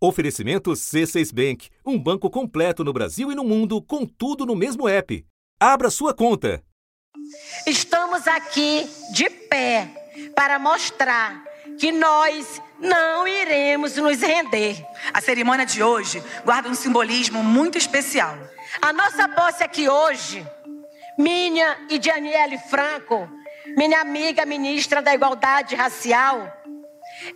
Oferecimento C6 Bank, um banco completo no Brasil e no mundo, com tudo no mesmo app. Abra sua conta. Estamos aqui de pé para mostrar que nós não iremos nos render. A cerimônia de hoje guarda um simbolismo muito especial. A nossa posse aqui hoje, minha e Daniele Franco, minha amiga ministra da Igualdade Racial,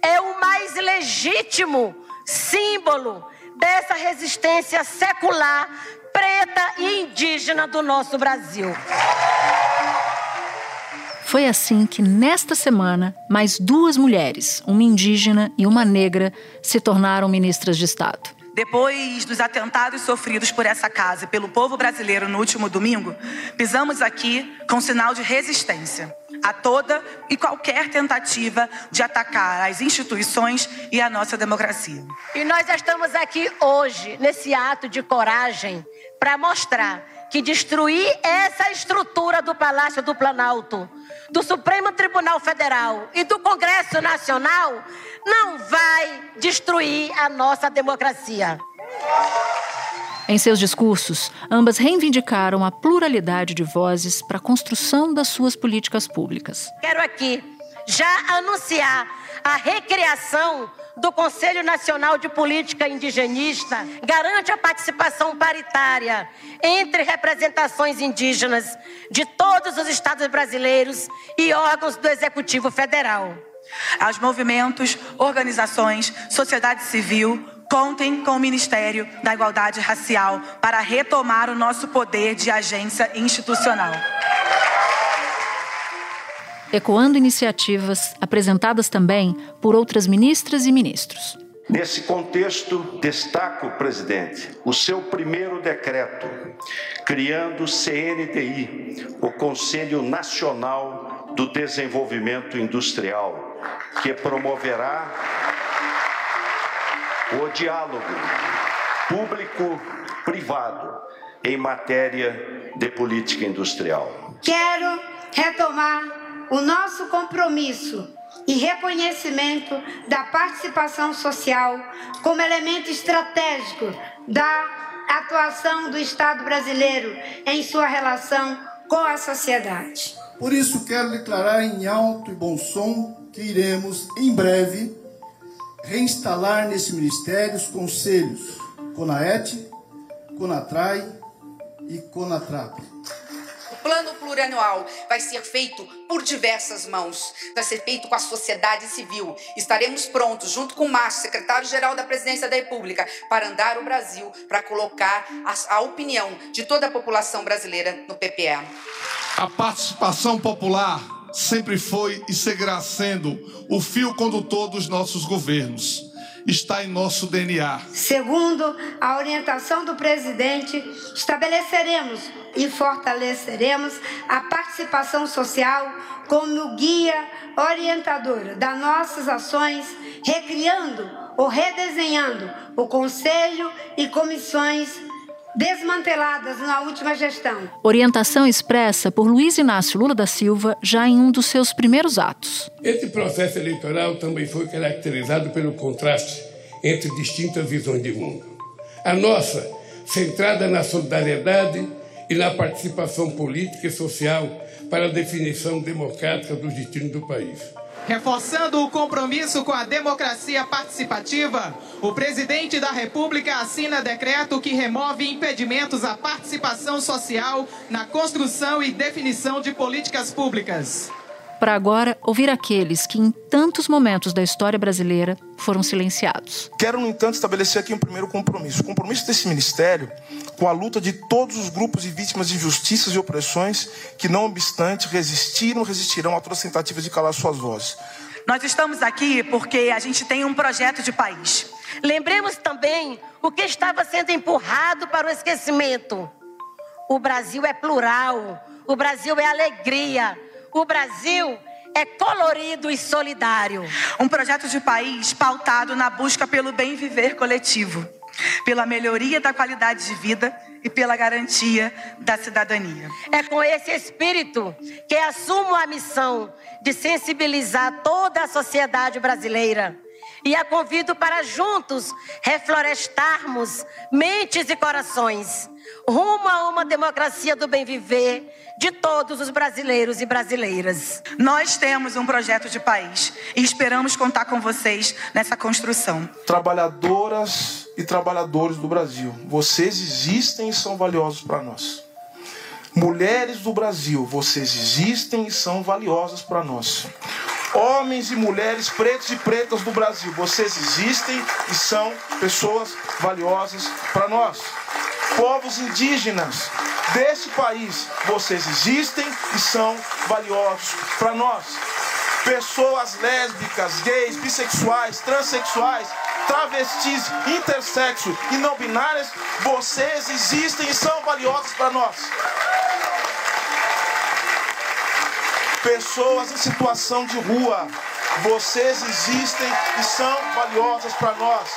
é o mais legítimo símbolo dessa resistência secular, preta e indígena do nosso Brasil. Foi assim que, nesta semana, mais duas mulheres, uma indígena e uma negra, se tornaram ministras de Estado. Depois dos atentados sofridos por essa casa e pelo povo brasileiro no último domingo, pisamos aqui com sinal de resistência a toda e qualquer tentativa de atacar as instituições e a nossa democracia. E nós estamos aqui hoje, nesse ato de coragem, para mostrar que destruir essa estrutura do Palácio do Planalto, do Supremo Tribunal Federal e do Congresso Nacional não vai destruir a nossa democracia. Em seus discursos, ambas reivindicaram a pluralidade de vozes para a construção das suas políticas públicas. Quero aqui já anunciar a recriação do Conselho Nacional de Política Indigenista garante a participação paritária entre representações indígenas de todos os estados brasileiros e órgãos do Executivo Federal. Aos movimentos, organizações, sociedade civil, contem com o Ministério da Igualdade Racial para retomar o nosso poder de agência institucional ecoando iniciativas apresentadas também por outras ministras e ministros. Nesse contexto, destaco, presidente, o seu primeiro decreto, criando o CNDI, o Conselho Nacional do Desenvolvimento Industrial, que promoverá o diálogo público-privado em matéria de política industrial. Quero retomar o nosso compromisso e reconhecimento da participação social como elemento estratégico da atuação do Estado brasileiro em sua relação com a sociedade. Por isso, quero declarar em alto e bom som que iremos, em breve, reinstalar nesse ministério os conselhos CONAET, CONATRAI e CONATRAP plano plurianual vai ser feito por diversas mãos, vai ser feito com a sociedade civil. Estaremos prontos, junto com o Márcio, secretário-geral da Presidência da República, para andar o Brasil, para colocar a, a opinião de toda a população brasileira no PPE. A participação popular sempre foi e seguirá sendo o fio condutor dos nossos governos está em nosso DNA. Segundo a orientação do presidente, estabeleceremos e fortaleceremos a participação social como guia orientadora das nossas ações, recriando ou redesenhando o conselho e comissões desmanteladas na última gestão. Orientação expressa por Luiz Inácio Lula da Silva já em um dos seus primeiros atos. Esse processo eleitoral também foi caracterizado pelo contraste entre distintas visões de mundo. A nossa, centrada na solidariedade e na participação política e social para a definição democrática dos destinos do país. Reforçando o compromisso com a democracia participativa, o presidente da República assina decreto que remove impedimentos à participação social na construção e definição de políticas públicas para agora ouvir aqueles que, em tantos momentos da história brasileira, foram silenciados. Quero, no entanto, estabelecer aqui um primeiro compromisso. O compromisso desse ministério com a luta de todos os grupos e vítimas de injustiças e opressões que, não obstante, resistiram, resistirão a todas as tentativas de calar suas vozes. Nós estamos aqui porque a gente tem um projeto de país. Lembremos também o que estava sendo empurrado para o esquecimento. O Brasil é plural, o Brasil é alegria, o Brasil é colorido e solidário. Um projeto de país pautado na busca pelo bem viver coletivo, pela melhoria da qualidade de vida e pela garantia da cidadania. É com esse espírito que assumo a missão de sensibilizar toda a sociedade brasileira E a convido para juntos reflorestarmos mentes e corações rumo a uma democracia do bem viver de todos os brasileiros e brasileiras. Nós temos um projeto de país e esperamos contar com vocês nessa construção. Trabalhadoras e trabalhadores do Brasil, vocês existem e são valiosos para nós. Mulheres do Brasil, vocês existem e são valiosas para nós. Homens e mulheres pretos e pretas do Brasil, vocês existem e são pessoas valiosas para nós. Povos indígenas deste país, vocês existem e são valiosos para nós. Pessoas lésbicas, gays, bissexuais, transexuais, travestis, intersexo e não binárias, vocês existem e são valiosos para nós. Pessoas em situação de rua, vocês existem e são valiosas para nós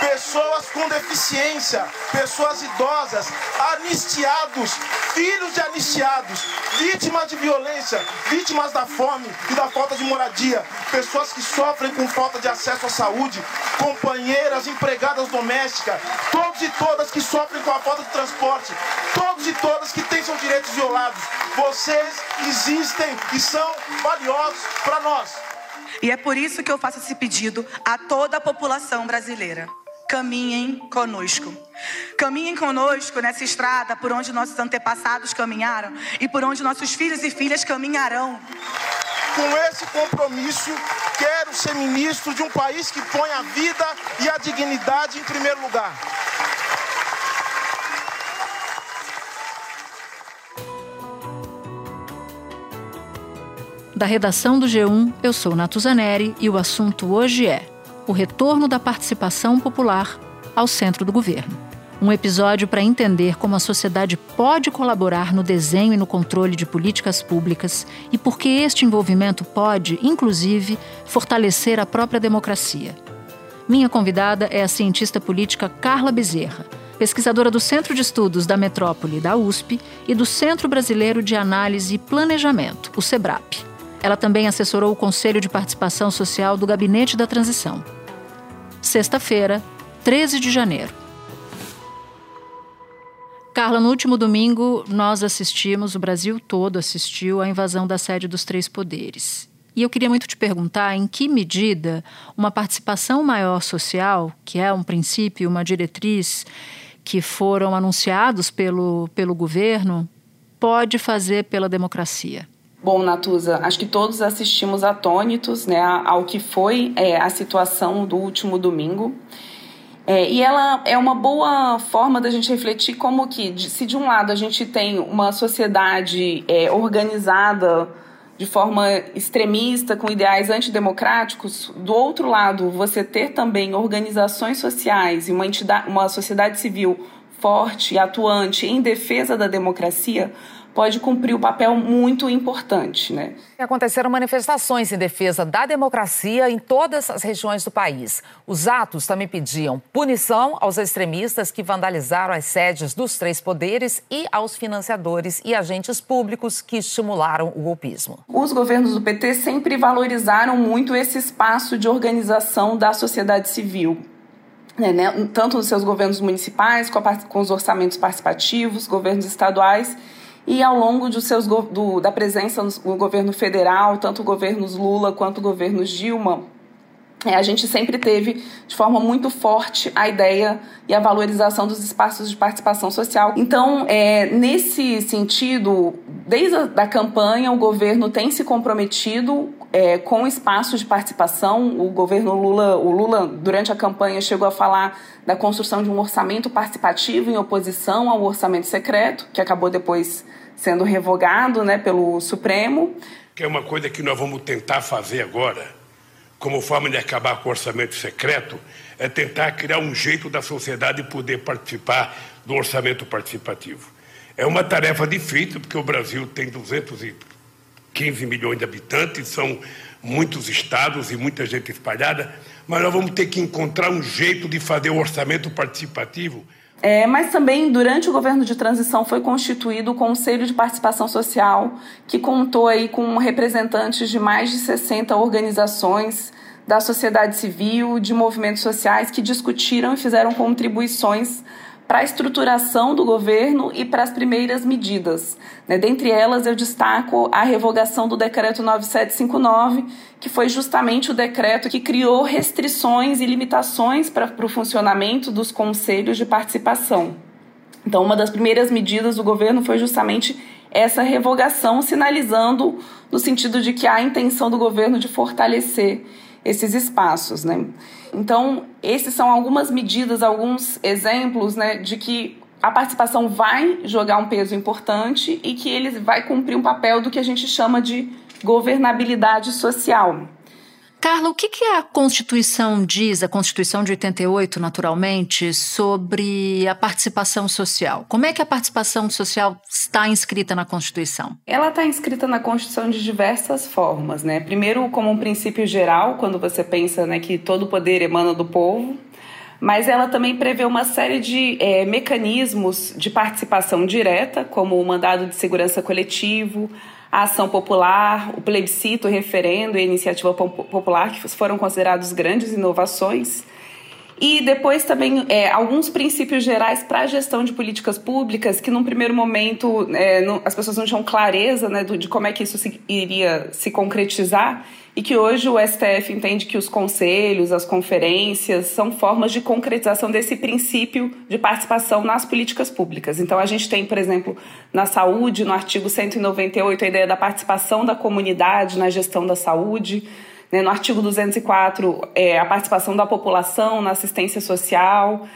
pessoas com deficiência, pessoas idosas, anistiados, filhos de anistiados, vítimas de violência, vítimas da fome e da falta de moradia, pessoas que sofrem com falta de acesso à saúde, companheiras, empregadas domésticas, todos e todas que sofrem com a falta de transporte, todos e todas que têm seus direitos violados. Vocês existem e são valiosos para nós. E é por isso que eu faço esse pedido a toda a população brasileira caminhem conosco. Caminhem conosco nessa estrada por onde nossos antepassados caminharam e por onde nossos filhos e filhas caminharão. Com esse compromisso, quero ser ministro de um país que põe a vida e a dignidade em primeiro lugar. Da redação do G1, eu sou Natuzaneri e o assunto hoje é o retorno da participação popular ao centro do governo. Um episódio para entender como a sociedade pode colaborar no desenho e no controle de políticas públicas e por que este envolvimento pode, inclusive, fortalecer a própria democracia. Minha convidada é a cientista política Carla Bezerra, pesquisadora do Centro de Estudos da Metrópole da USP e do Centro Brasileiro de Análise e Planejamento, o SEBRAP. Ela também assessorou o Conselho de Participação Social do Gabinete da Transição sexta-feira, 13 de janeiro. Carla, no último domingo nós assistimos, o Brasil todo assistiu à invasão da sede dos três poderes. E eu queria muito te perguntar em que medida uma participação maior social, que é um princípio, uma diretriz que foram anunciados pelo, pelo governo, pode fazer pela democracia. Bom, Natuza, acho que todos assistimos atônitos né, ao que foi é, a situação do último domingo. É, e ela é uma boa forma da gente refletir como que, se de um lado a gente tem uma sociedade é, organizada de forma extremista, com ideais antidemocráticos, do outro lado, você ter também organizações sociais e uma, entidade, uma sociedade civil forte e atuante em defesa da democracia, pode cumprir o um papel muito importante. Né? Aconteceram manifestações em defesa da democracia em todas as regiões do país. Os atos também pediam punição aos extremistas que vandalizaram as sedes dos três poderes e aos financiadores e agentes públicos que estimularam o golpismo. Os governos do PT sempre valorizaram muito esse espaço de organização da sociedade civil. Né, né tanto nos seus governos municipais, com, a, com os orçamentos participativos, governos estaduais e ao longo de seus, do, da presença no governo federal, tanto governos Lula quanto governos Dilma, é, a gente sempre teve de forma muito forte a ideia e a valorização dos espaços de participação social. Então, é, nesse sentido, desde a da campanha, o governo tem se comprometido é, com espaços de participação. O governo Lula, o Lula, durante a campanha, chegou a falar da construção de um orçamento participativo em oposição ao orçamento secreto, que acabou depois sendo revogado né, pelo Supremo. Que é uma coisa que nós vamos tentar fazer agora como forma de acabar com o orçamento secreto, é tentar criar um jeito da sociedade poder participar do orçamento participativo. É uma tarefa difícil, porque o Brasil tem 215 milhões de habitantes, são muitos estados e muita gente espalhada, mas nós vamos ter que encontrar um jeito de fazer o orçamento participativo. É, mas também, durante o governo de transição, foi constituído o Conselho de Participação Social, que contou aí com representantes de mais de 60 organizações da sociedade civil, de movimentos sociais que discutiram e fizeram contribuições para a estruturação do governo e para as primeiras medidas. Né? Dentre elas, eu destaco a revogação do decreto 9759, que foi justamente o decreto que criou restrições e limitações para, o funcionamento dos conselhos de participação. Então, uma das primeiras medidas do governo foi justamente essa revogação, sinalizando no sentido de que há a intenção do governo de fortalecer esses espaços, né? Então, esses são algumas medidas, alguns exemplos, né, de que a participação vai jogar um peso importante e que ele vai cumprir um papel do que a gente chama de governabilidade social. Carla, o que, que a Constituição diz, a Constituição de 88, naturalmente, sobre a participação social? Como é que a participação social está inscrita na Constituição? Ela está inscrita na Constituição de diversas formas, né? Primeiro, como um princípio geral, quando você pensa né, que todo poder emana do povo, mas ela também prevê uma série de é, mecanismos de participação direta, como o mandado de segurança coletivo, a ação popular, o plebiscito, o referendo e a iniciativa popular, que foram considerados grandes inovações. E depois também é, alguns princípios gerais para a gestão de políticas públicas, que num primeiro momento é, não, as pessoas não tinham clareza né, do, de como é que isso se, iria se concretizar e que hoje o STF entende que os conselhos, as conferências são formas de concretização desse princípio de participação nas políticas públicas. Então a gente tem, por exemplo, na saúde, no artigo 198, a ideia da participação da comunidade na gestão da saúde. Né? No artigo 204, é, a participação da população na assistência social.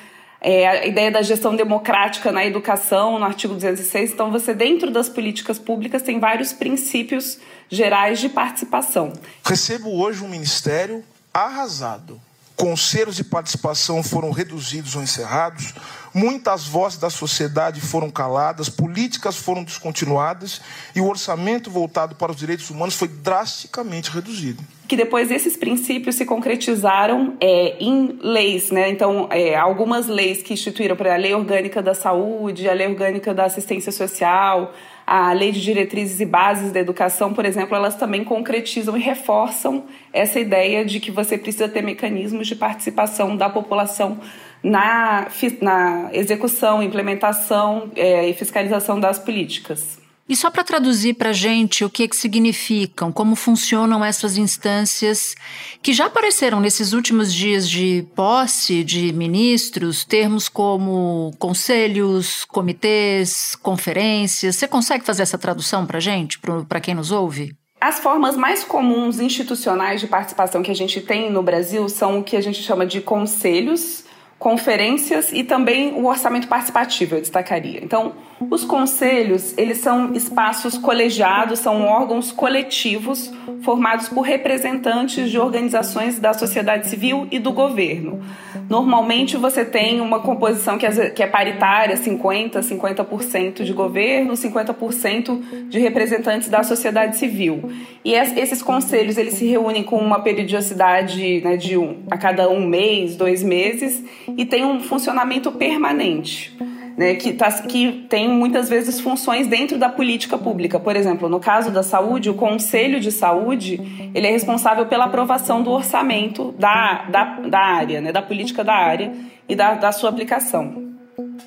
É, a ideia da gestão democrática na educação, no artigo 206. Então, você, dentro das políticas públicas, tem vários princípios gerais de participação. Recebo hoje um ministério arrasado. Conselhos de participação foram reduzidos ou encerrados, muitas vozes da sociedade foram caladas, políticas foram descontinuadas e o orçamento voltado para os direitos humanos foi drasticamente reduzido. Que depois esses princípios se concretizaram é, em leis, né? Então, é, algumas leis que instituíram, exemplo, a Lei Orgânica da Saúde, a Lei Orgânica da Assistência Social, a Lei de Diretrizes e Bases da Educação, por exemplo, elas também concretizam e reforçam essa ideia de que você precisa ter mecanismos de participação da população na, na execução, implementação é, e fiscalização das políticas. E só para traduzir para a gente o que, que significam, como funcionam essas instâncias que já apareceram nesses últimos dias de posse de ministros, termos como conselhos, comitês, conferências. Você consegue fazer essa tradução para a gente, para quem nos ouve? As formas mais comuns institucionais de participação que a gente tem no Brasil são o que a gente chama de conselhos, conferências e também o orçamento participativo, eu destacaria. Então, os conselhos, eles são espaços colegiados, são órgãos coletivos formados por representantes de organizações da sociedade civil e do governo. Normalmente você tem uma composição que é paritária, 50, 50% de governo, 50% de representantes da sociedade civil. E esses conselhos, eles se reúnem com uma periodicidade né, de um, a cada um mês, dois meses, e tem um funcionamento permanente né, que, tá, que tem muitas vezes funções dentro da política pública. Por exemplo, no caso da saúde, o Conselho de Saúde ele é responsável pela aprovação do orçamento da, da, da área, né, da política da área e da, da sua aplicação.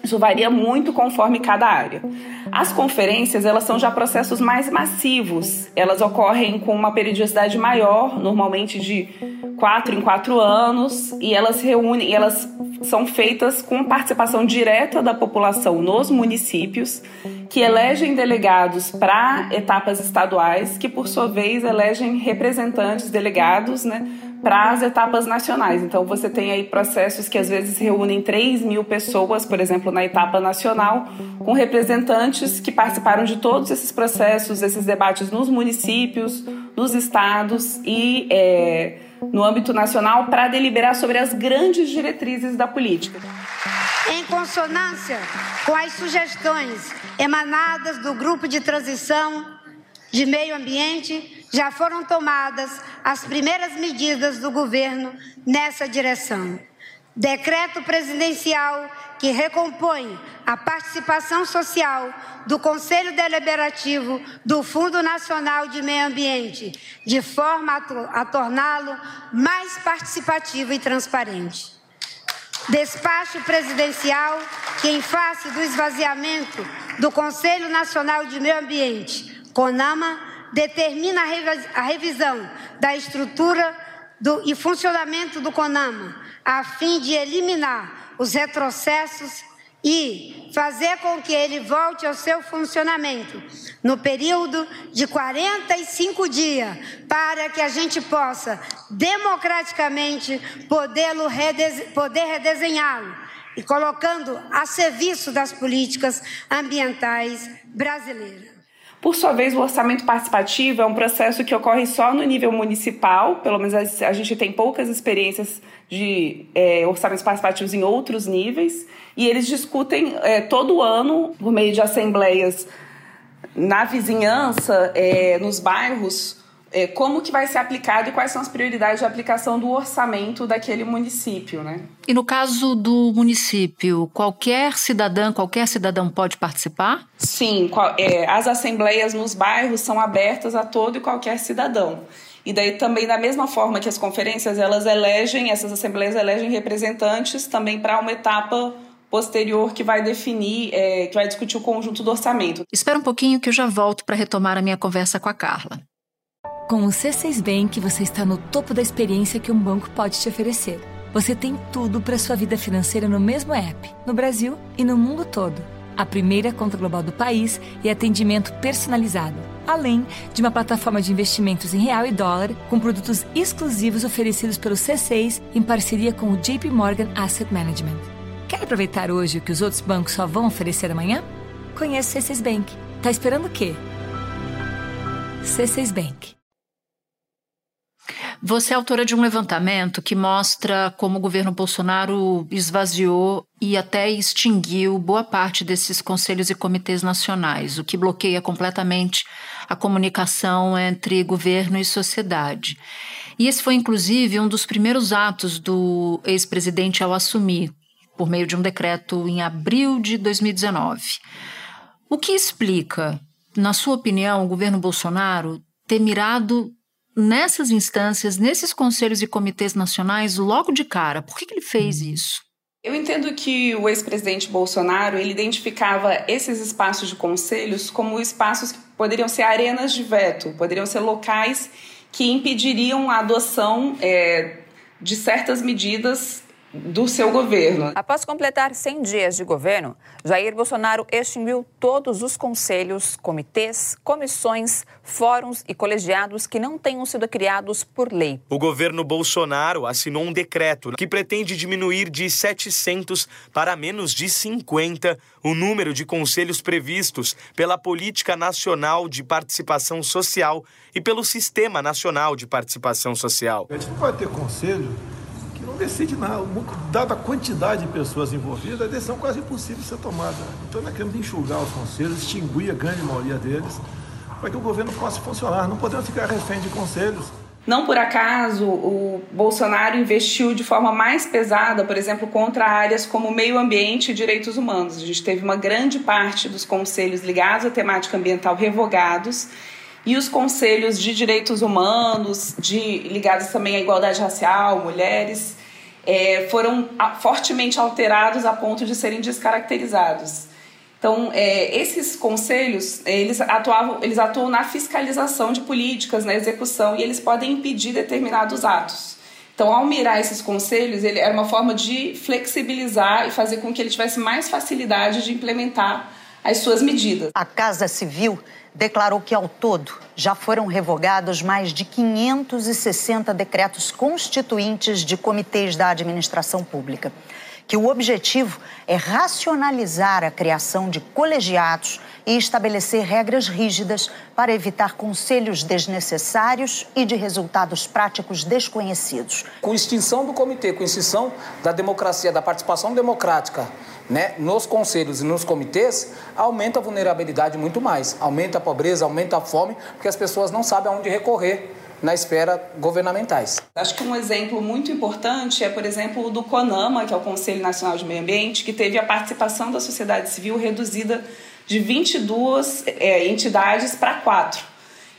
Isso varia muito conforme cada área. As conferências, elas são já processos mais massivos. Elas ocorrem com uma periodicidade maior, normalmente de quatro em quatro anos, e elas reúnem, elas são feitas com participação direta da população nos municípios, que elegem delegados para etapas estaduais, que por sua vez elegem representantes delegados, né? para as etapas nacionais. Então, você tem aí processos que às vezes reúnem 3 mil pessoas, por exemplo, na etapa nacional, com representantes que participaram de todos esses processos, esses debates nos municípios, nos estados e é, no âmbito nacional para deliberar sobre as grandes diretrizes da política. Em consonância com as sugestões emanadas do grupo de transição de meio ambiente, já foram tomadas as primeiras medidas do governo nessa direção. Decreto presidencial que recompõe a participação social do Conselho Deliberativo do Fundo Nacional de Meio Ambiente, de forma a, torná-lo mais participativo e transparente. Despacho presidencial que, em face do esvaziamento do Conselho Nacional de Meio Ambiente, CONAMA, determina a revisão da estrutura do, e funcionamento do CONAMA, a fim de eliminar os retrocessos e fazer com que ele volte ao seu funcionamento no período de 45 dias, para que a gente possa democraticamente podê-lo poder redesenhá-lo e colocando a serviço das políticas ambientais brasileiras. Por sua vez, o orçamento participativo é um processo que ocorre só no nível municipal, pelo menos a gente tem poucas experiências de é, orçamentos participativos em outros níveis, e eles discutem é, todo ano, por meio de assembleias na vizinhança, é, nos bairros, é, como que vai ser aplicado e quais são as prioridades de aplicação do orçamento daquele município, né? E no caso do município, qualquer cidadã, qualquer cidadão pode participar? Sim, é, as assembleias nos bairros são abertas a todo e qualquer cidadão. E daí também da mesma forma que as conferências, elas elegem, essas assembleias elegem representantes também para uma etapa posterior que vai definir, é, que vai discutir o conjunto do orçamento. Espera um pouquinho que eu já volto para retomar a minha conversa com a Carla. Com o C6 Bank, você está no topo da experiência que um banco pode te oferecer. Você tem tudo para sua vida financeira no mesmo app, no Brasil e no mundo todo. A primeira conta global do país e atendimento personalizado, além de uma plataforma de investimentos em real e dólar com produtos exclusivos oferecidos pelo C6 em parceria com o JP Morgan Asset Management. Quer aproveitar hoje o que os outros bancos só vão oferecer amanhã? Conheça o C6 Bank. Tá esperando o quê? C6 Bank. Você é autora de um levantamento que mostra como o governo Bolsonaro esvaziou e até extinguiu boa parte desses conselhos e comitês nacionais, o que bloqueia completamente a comunicação entre governo e sociedade. E esse foi, inclusive, um dos primeiros atos do ex-presidente ao assumir, por meio de um decreto em abril de 2019. O que explica, na sua opinião, o governo Bolsonaro ter mirado nessas instâncias, nesses conselhos e comitês nacionais, logo de cara? Por que, que ele fez isso? Eu entendo que o ex-presidente Bolsonaro ele identificava esses espaços de conselhos como espaços que poderiam ser arenas de veto, poderiam ser locais que impediriam a adoção é, de certas medidas do seu governo. Após completar 100 dias de governo, Jair Bolsonaro extinguiu todos os conselhos, comitês, comissões, fóruns e colegiados que não tenham sido criados por lei. O governo Bolsonaro assinou um decreto que pretende diminuir de 700 para menos de 50 o número de conselhos previstos pela Política Nacional de Participação Social e pelo Sistema Nacional de Participação Social. A gente não vai ter conselho decide nada. Dada a quantidade de pessoas envolvidas, a decisão é quase impossível de ser tomada. Então nós queremos enxugar os conselhos, extinguir a grande maioria deles, para que o governo possa funcionar. Não podemos ficar refém de conselhos. Não por acaso o Bolsonaro investiu de forma mais pesada, por exemplo, contra áreas como meio ambiente e direitos humanos. A gente teve uma grande parte dos conselhos ligados à temática ambiental revogados e os conselhos de direitos humanos, de ligados também à igualdade racial, mulheres, é, foram fortemente alterados a ponto de serem descaracterizados. Então, é, esses conselhos, eles atuavam, eles atuam na fiscalização de políticas, na execução, e eles podem impedir determinados atos. Então, ao mirar esses conselhos, ele era uma forma de flexibilizar e fazer com que ele tivesse mais facilidade de implementar as suas medidas. A Casa Civil declarou que, ao todo, já foram revogados mais de 560 decretos constituintes de comitês da administração pública. Que o objetivo é racionalizar a criação de colegiados e estabelecer regras rígidas para evitar conselhos desnecessários e de resultados práticos desconhecidos. Com extinção do comitê, com extinção da democracia, da participação democrática né, nos conselhos e nos comitês, aumenta a vulnerabilidade muito mais. Aumenta a pobreza, aumenta a fome, porque as pessoas não sabem aonde recorrer na esfera governamentais. Acho que um exemplo muito importante é, por exemplo, o do CONAMA, que é o Conselho Nacional de Meio Ambiente, que teve a participação da sociedade civil reduzida de 22 é, entidades para quatro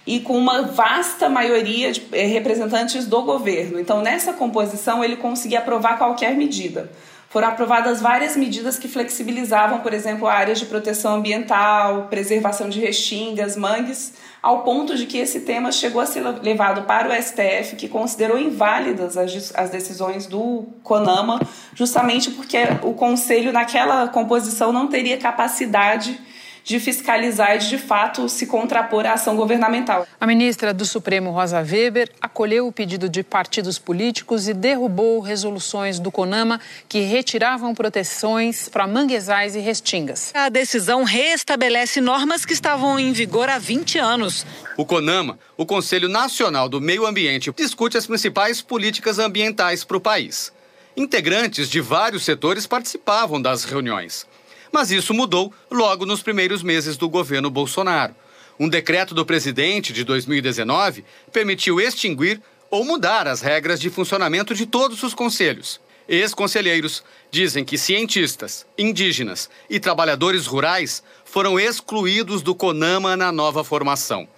e com uma vasta maioria de é, representantes do governo. Então, nessa composição, ele conseguia aprovar qualquer medida. Foram aprovadas várias medidas que flexibilizavam, por exemplo, áreas de proteção ambiental, preservação de restingas, mangues, ao ponto de que esse tema chegou a ser levado para o STF, que considerou inválidas as, as decisões do CONAMA, justamente porque o Conselho, naquela composição, não teria capacidade de fiscalizar e de, de fato se contrapor à ação governamental. A ministra do Supremo, Rosa Weber, acolheu o pedido de partidos políticos e derrubou resoluções do CONAMA que retiravam proteções para manguezais e restingas. A decisão restabelece normas que estavam em vigor há 20 anos. O CONAMA, o Conselho Nacional do Meio Ambiente, discute as principais políticas ambientais para o país. Integrantes de vários setores participavam das reuniões. Mas isso mudou logo nos primeiros meses do governo Bolsonaro. Um decreto do presidente de 2019 permitiu extinguir ou mudar as regras de funcionamento de todos os conselhos. Ex-conselheiros dizem que cientistas, indígenas e trabalhadores rurais foram excluídos do CONAMA na nova formação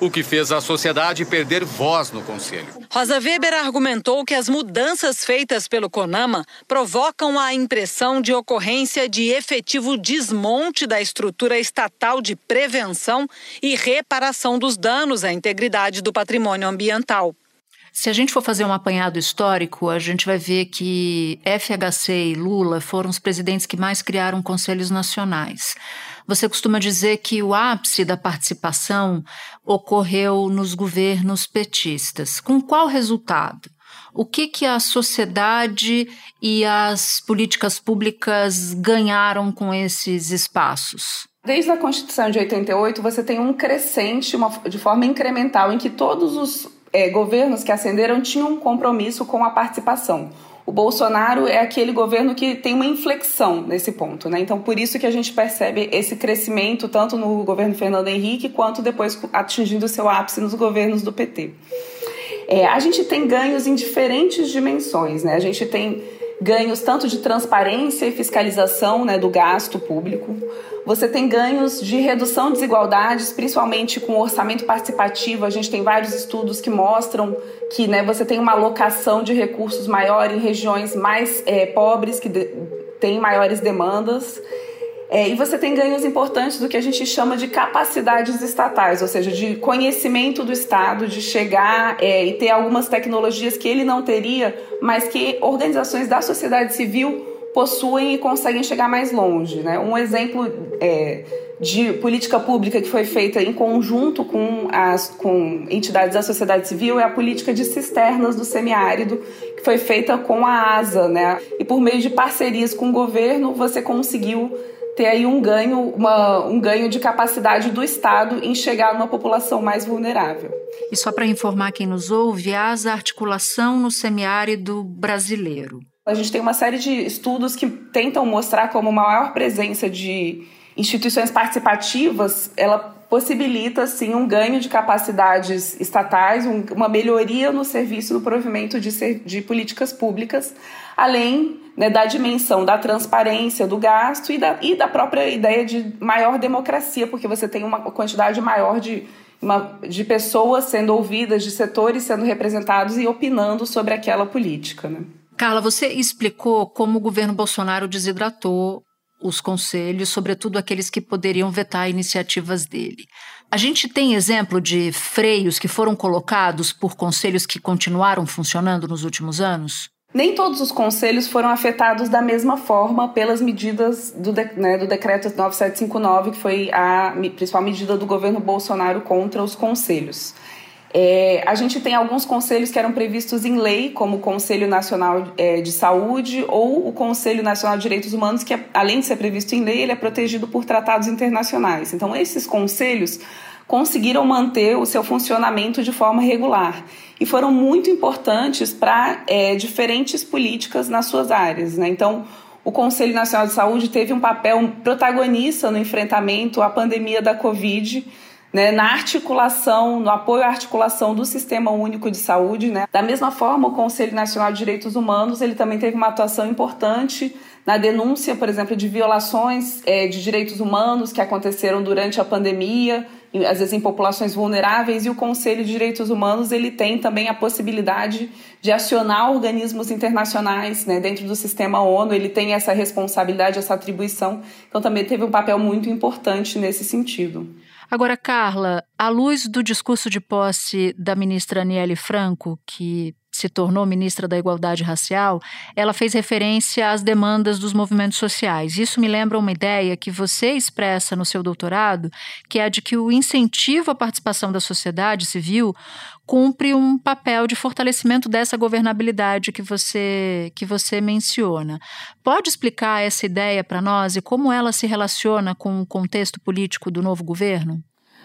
o que fez a sociedade perder voz no Conselho. Rosa Weber argumentou que as mudanças feitas pelo CONAMA provocam a impressão de ocorrência de efetivo desmonte da estrutura estatal de prevenção e reparação dos danos à integridade do patrimônio ambiental. Se a gente for fazer um apanhado histórico, a gente vai ver que FHC e Lula foram os presidentes que mais criaram conselhos nacionais. Você costuma dizer que o ápice da participação ocorreu nos governos petistas. Com qual resultado? O que, que a sociedade e as políticas públicas ganharam com esses espaços? Desde a Constituição de 88, você tem um crescente uma, de forma incremental em que todos os é, governos que ascenderam tinham um compromisso com a participação. O Bolsonaro é aquele governo que tem uma inflexão nesse ponto, né? Então, por isso que a gente percebe esse crescimento tanto no governo Fernando Henrique quanto depois atingindo seu ápice nos governos do PT. É, a gente tem ganhos em diferentes dimensões, né? A gente tem ganhos tanto de transparência e fiscalização né, do gasto público. Você tem ganhos de redução de desigualdades, principalmente com orçamento participativo. A gente tem vários estudos que mostram que né, você tem uma alocação de recursos maior em regiões mais é, pobres, que têm maiores demandas. É, e você tem ganhos importantes do que a gente chama de capacidades estatais, ou seja, de conhecimento do Estado, de chegar é, e ter algumas tecnologias que ele não teria, mas que organizações da sociedade civil possuem e conseguem chegar mais longe. Né? Um exemplo é, de política pública que foi feita em conjunto com, as, com entidades da sociedade civil é a política de cisternas do semiárido, que foi feita com a ASA. Né? E por meio de parcerias com o governo, você conseguiu ter aí um ganho, uma, um ganho de capacidade do Estado em chegar numa população mais vulnerável. E só para informar quem nos ouve, asa articulação no semiárido brasileiro. A gente tem uma série de estudos que tentam mostrar como maior presença de instituições participativas, ela possibilita sim um ganho de capacidades estatais, um, uma melhoria no serviço do provimento de, ser, de políticas públicas, além né, da dimensão da transparência do gasto e da, e da própria ideia de maior democracia, porque você tem uma quantidade maior de, uma, de pessoas sendo ouvidas, de setores sendo representados e opinando sobre aquela política. Né? Carla, você explicou como o governo Bolsonaro desidratou os conselhos, sobretudo aqueles que poderiam vetar iniciativas dele. A gente tem exemplo de freios que foram colocados por conselhos que continuaram funcionando nos últimos anos? Nem todos os conselhos foram afetados da mesma forma pelas medidas do, de, né, do decreto 9759, que foi a principal medida do governo Bolsonaro contra os conselhos. É, a gente tem alguns conselhos que eram previstos em lei, como o Conselho Nacional é, de Saúde ou o Conselho Nacional de Direitos Humanos, que, além de ser previsto em lei, ele é protegido por tratados internacionais. Então, esses conselhos conseguiram manter o seu funcionamento de forma regular e foram muito importantes para é, diferentes políticas nas suas áreas. Né? Então, o Conselho Nacional de Saúde teve um papel protagonista no enfrentamento à pandemia da Covid, né, na articulação, no apoio à articulação do Sistema Único de Saúde. Né. Da mesma forma, o Conselho Nacional de Direitos Humanos ele também teve uma atuação importante na denúncia, por exemplo, de violações é, de direitos humanos que aconteceram durante a pandemia, às vezes em populações vulneráveis, e o Conselho de Direitos Humanos ele tem também a possibilidade de acionar organismos internacionais né, dentro do sistema ONU, ele tem essa responsabilidade, essa atribuição, então também teve um papel muito importante nesse sentido. Agora, Carla, à luz do discurso de posse da ministra Aniele Franco, que se tornou ministra da Igualdade Racial, ela fez referência às demandas dos movimentos sociais. Isso me lembra uma ideia que você expressa no seu doutorado, que é a de que o incentivo à participação da sociedade civil cumpre um papel de fortalecimento dessa governabilidade que você que você menciona. Pode explicar essa ideia para nós e como ela se relaciona com o contexto político do novo governo?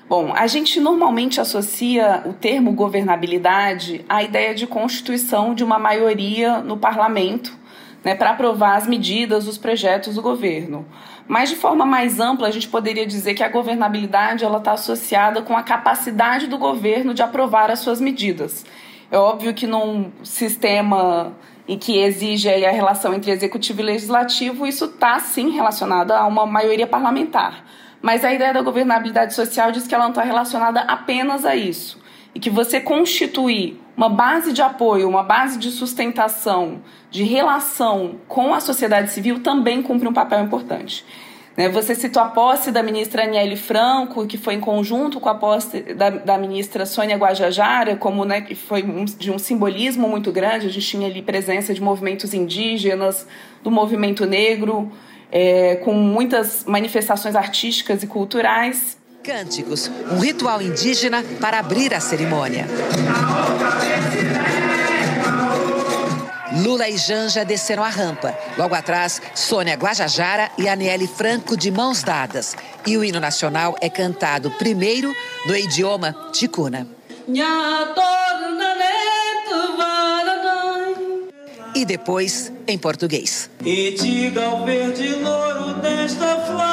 Bom, a gente normalmente associa o termo governabilidade à ideia de constituição de uma maioria no parlamento né, para aprovar as medidas, os projetos do governo. Mas de forma mais ampla, a gente poderia dizer que a governabilidade ela está associada com a capacidade do governo de aprovar as suas medidas. É óbvio que num sistema em que exige a relação entre executivo e legislativo, isso está sim relacionado a uma maioria parlamentar. Mas a ideia da governabilidade social diz que ela não está relacionada apenas a isso. E que você constituir uma base de apoio, uma base de sustentação, de relação com a sociedade civil também cumpre um papel importante. Né, você citou a posse da ministra Aniele Franco, que foi em conjunto com a posse da, da ministra Sônia Guajajara, como né, foi um, de um simbolismo muito grande. A gente tinha ali presença de movimentos indígenas, do movimento negro, é, com muitas manifestações artísticas e culturais. Cânticos, um ritual indígena para abrir a cerimônia. Lula e Janja desceram a rampa. Logo atrás, Sônia Guajajara e Aniele Franco de mãos dadas. E o hino nacional é cantado primeiro no idioma ticuna e depois em português. E diga ao verde louro desta flâmula,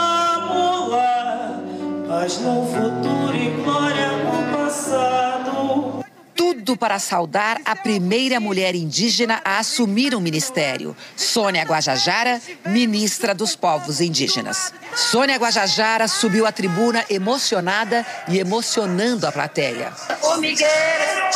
paz no futuro e glória no passado. Tudo para saudar a primeira mulher indígena a assumir um ministério, Sônia Guajajara, ministra dos povos indígenas. Sônia Guajajara subiu à tribuna emocionada e emocionando a plateia. Formigueira,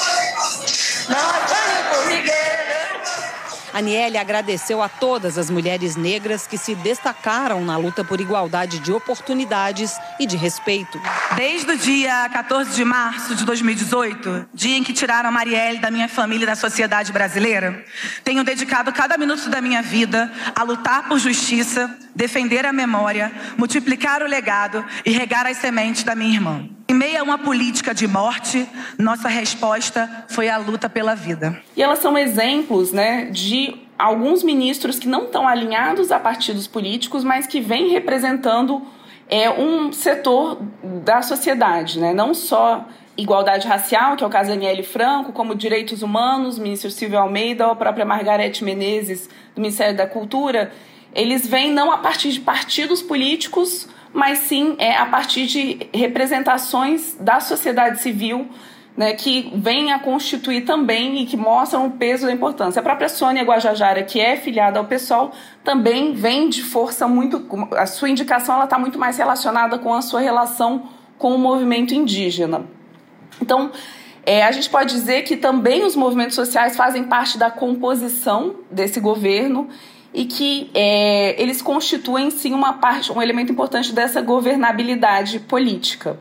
Aniele agradeceu a todas as mulheres negras que se destacaram na luta por igualdade de oportunidades e de respeito. Desde o dia 14 de março de 2018, dia em que tiraram a Marielle da minha família e da sociedade brasileira, tenho dedicado cada minuto da minha vida a lutar por justiça, defender a memória, multiplicar o legado e regar as sementes da minha irmã. Em meio a uma política de morte, nossa resposta foi a luta pela vida. E elas são exemplos né, de alguns ministros que não estão alinhados a partidos políticos, mas que vêm representando é, um setor da sociedade, né? não só igualdade racial, que é o caso da Franco, como direitos humanos, ministro Silvio Almeida, ou a própria Margarete Menezes, do Ministério da Cultura, eles vêm não a partir de partidos políticos, mas sim é a partir de representações da sociedade civil né, que vêm a constituir também e que mostram o peso da importância. A própria Sônia Guajajara, que é filiada ao PSOL, também vem de força muito. A sua indicação está muito mais relacionada com a sua relação com o movimento indígena. Então, é, a gente pode dizer que também os movimentos sociais fazem parte da composição desse governo e que é, eles constituem sim uma parte, um elemento importante dessa governabilidade política.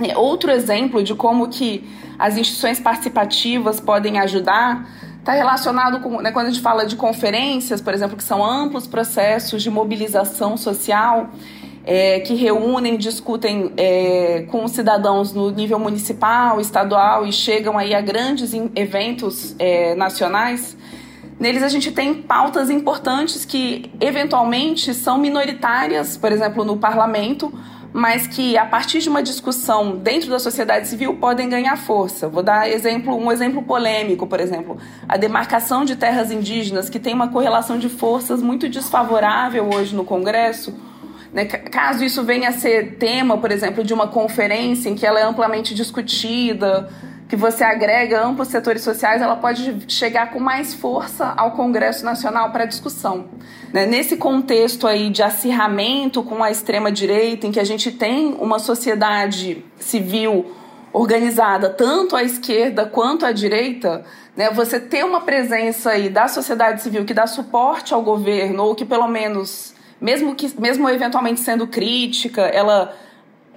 É, outro exemplo de como que as instituições participativas podem ajudar está relacionado com né, quando a gente fala de conferências, por exemplo, que são amplos processos de mobilização social é, que reúnem, discutem é, com os cidadãos no nível municipal, estadual e chegam aí a grandes eventos é, nacionais. Neles a gente tem pautas importantes que eventualmente são minoritárias, por exemplo, no parlamento, mas que a partir de uma discussão dentro da sociedade civil podem ganhar força. Vou dar exemplo, um exemplo polêmico, por exemplo, a demarcação de terras indígenas, que tem uma correlação de forças muito desfavorável hoje no Congresso Né? Caso isso venha a ser tema, por exemplo, de uma conferência em que ela é amplamente discutida, que você agrega amplos setores sociais, ela pode chegar com mais força ao Congresso Nacional para discussão. Né? Nesse contexto aí de acirramento com a extrema direita, em que a gente tem uma sociedade civil organizada tanto à esquerda quanto à direita, né, você ter uma presença aí da sociedade civil que dá suporte ao governo ou que pelo menos mesmo que mesmo eventualmente sendo crítica, ela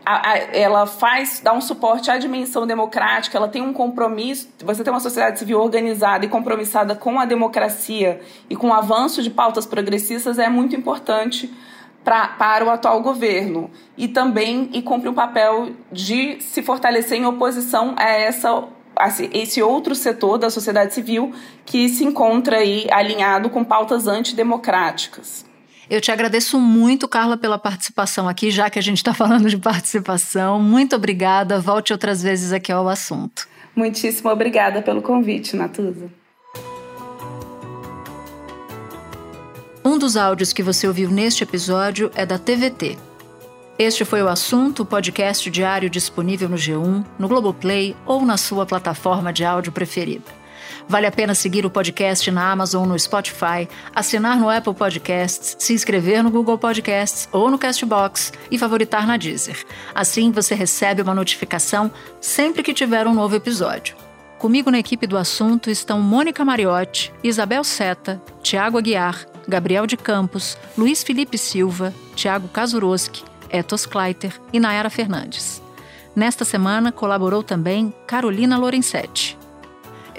a, a, ela faz dá um suporte à dimensão democrática, ela tem um compromisso, você tem uma sociedade civil organizada e compromissada com a democracia e com o avanço de pautas progressistas é muito importante pra, para o atual governo e também e cumpre um papel de se fortalecer em oposição a essa esse outro setor da sociedade civil que se encontra aí alinhado com pautas antidemocráticas. Eu te agradeço muito, Carla, pela participação aqui, já que a gente está falando de participação. Muito obrigada. Volte outras vezes aqui ao assunto. Muitíssimo obrigada pelo convite, Natuza. Um dos áudios que você ouviu neste episódio é da TVT. Este foi o assunto, podcast diário disponível no G1, no Globoplay ou na sua plataforma de áudio preferida. Vale a pena seguir o podcast na Amazon, no Spotify, assinar no Apple Podcasts, se inscrever no Google Podcasts ou no Castbox e favoritar na Deezer. Assim você recebe uma notificação sempre que tiver um novo episódio. Comigo na equipe do assunto estão Mônica Mariotti, Isabel Seta, Tiago Aguiar, Gabriel de Campos, Luiz Felipe Silva, Tiago Kazuroski, Etos Kleiter e Nayara Fernandes. Nesta semana colaborou também Carolina Lorenzetti.